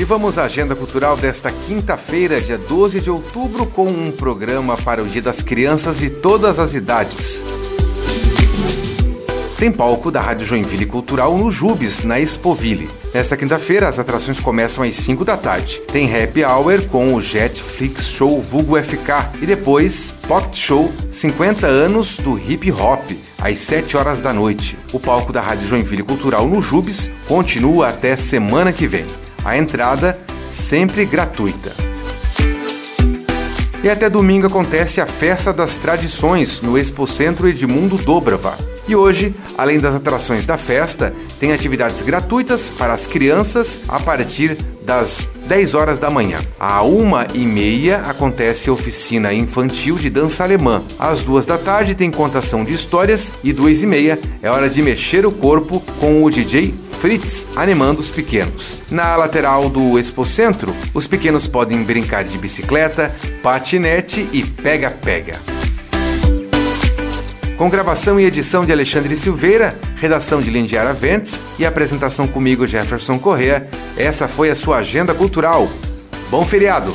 E vamos à agenda cultural desta quinta-feira, dia 12 de outubro, com um programa para o Dia das Crianças de todas as idades. Tem palco da Rádio Joinville Cultural no Jubes, na Expoville. Nesta quinta-feira, as atrações começam às 5 da tarde. Tem Happy Hour com o Jetflix Show Vulgo FK e depois Pocket Show 50 anos do Hip Hop, às 7 horas da noite. O palco da Rádio Joinville Cultural no Jubes continua até semana que vem. A entrada sempre gratuita. E até domingo acontece a Festa das Tradições no Expocentro Edmundo Dobrava. E hoje, além das atrações da festa, tem atividades gratuitas para as crianças a partir das 10 horas da manhã. À uma e meia acontece a oficina infantil de dança alemã. Às duas da tarde tem contação de histórias e duas e meia é hora de mexer o corpo com o DJ Fritz animando os pequenos. Na lateral do Expocentro, os pequenos podem brincar de bicicleta, patinete e pega-pega. Com gravação e edição de Alexandre Silveira, redação de Lindiara Ventes e apresentação comigo, Jefferson Correa, essa foi a sua agenda cultural. Bom feriado!